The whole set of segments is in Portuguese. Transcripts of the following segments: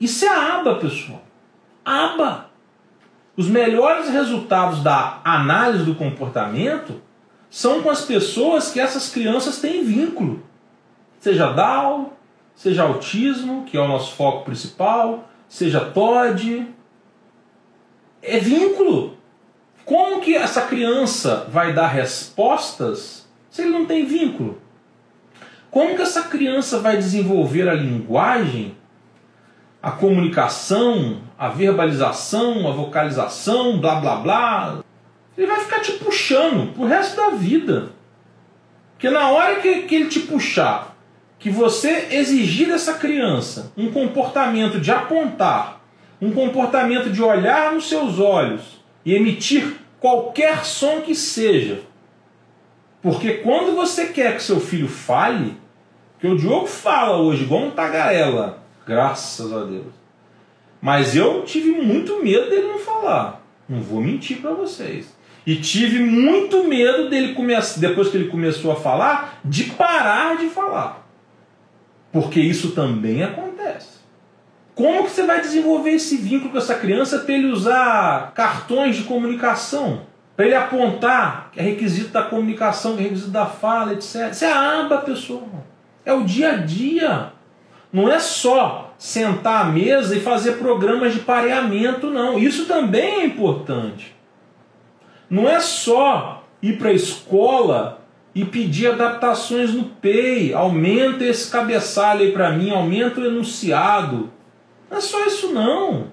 Isso é aba, pessoal. Aba. Os melhores resultados da análise do comportamento são com as pessoas que essas crianças têm vínculo. Seja Down, seja autismo, que é o nosso foco principal, seja TOD. É vínculo. Como que essa criança vai dar respostas se ele não tem vínculo? Como que essa criança vai desenvolver a linguagem, a comunicação, a verbalização, a vocalização, blá blá blá? Ele vai ficar te puxando pro resto da vida. Porque na hora que, que ele te puxar, que você exigir dessa criança um comportamento de apontar, um comportamento de olhar nos seus olhos e emitir qualquer som que seja. Porque quando você quer que seu filho fale, que o Diogo fala hoje igual um tagarela, graças a Deus. Mas eu tive muito medo dele não falar. Não vou mentir para vocês. E tive muito medo dele começar, depois que ele começou a falar, de parar de falar. Porque isso também acontece. Como que você vai desenvolver esse vínculo com essa criança para ele usar cartões de comunicação? Para ele apontar que é requisito da comunicação, que é requisito da fala, etc. Isso é a aba, pessoal. É o dia a dia. Não é só sentar à mesa e fazer programas de pareamento, não. Isso também é importante. Não é só ir para a escola e pedir adaptações no PEI, aumenta esse cabeçalho aí para mim, aumenta o enunciado. Não é só isso não.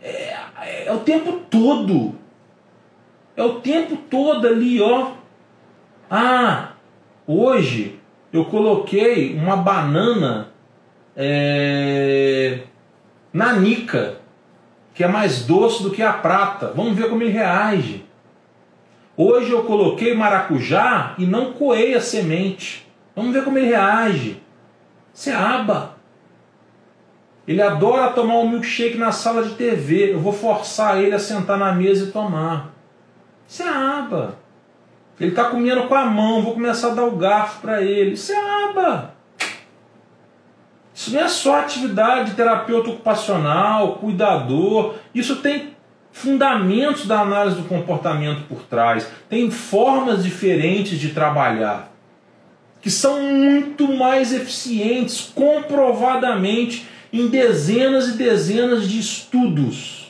É, é, é, o tempo todo. É o tempo todo ali, ó. Ah, hoje eu coloquei uma banana é, na nica que é mais doce do que a prata. Vamos ver como ele reage. Hoje eu coloquei maracujá e não coei a semente. Vamos ver como ele reage. Isso é aba. Ele adora tomar um milkshake na sala de TV. Eu vou forçar ele a sentar na mesa e tomar. Isso é aba. Ele está comendo com a mão, vou começar a dar o garfo para ele. Isso é aba. Isso não é só atividade de terapeuta ocupacional, cuidador. Isso tem fundamentos da análise do comportamento por trás. Tem formas diferentes de trabalhar que são muito mais eficientes, comprovadamente, em dezenas e dezenas de estudos.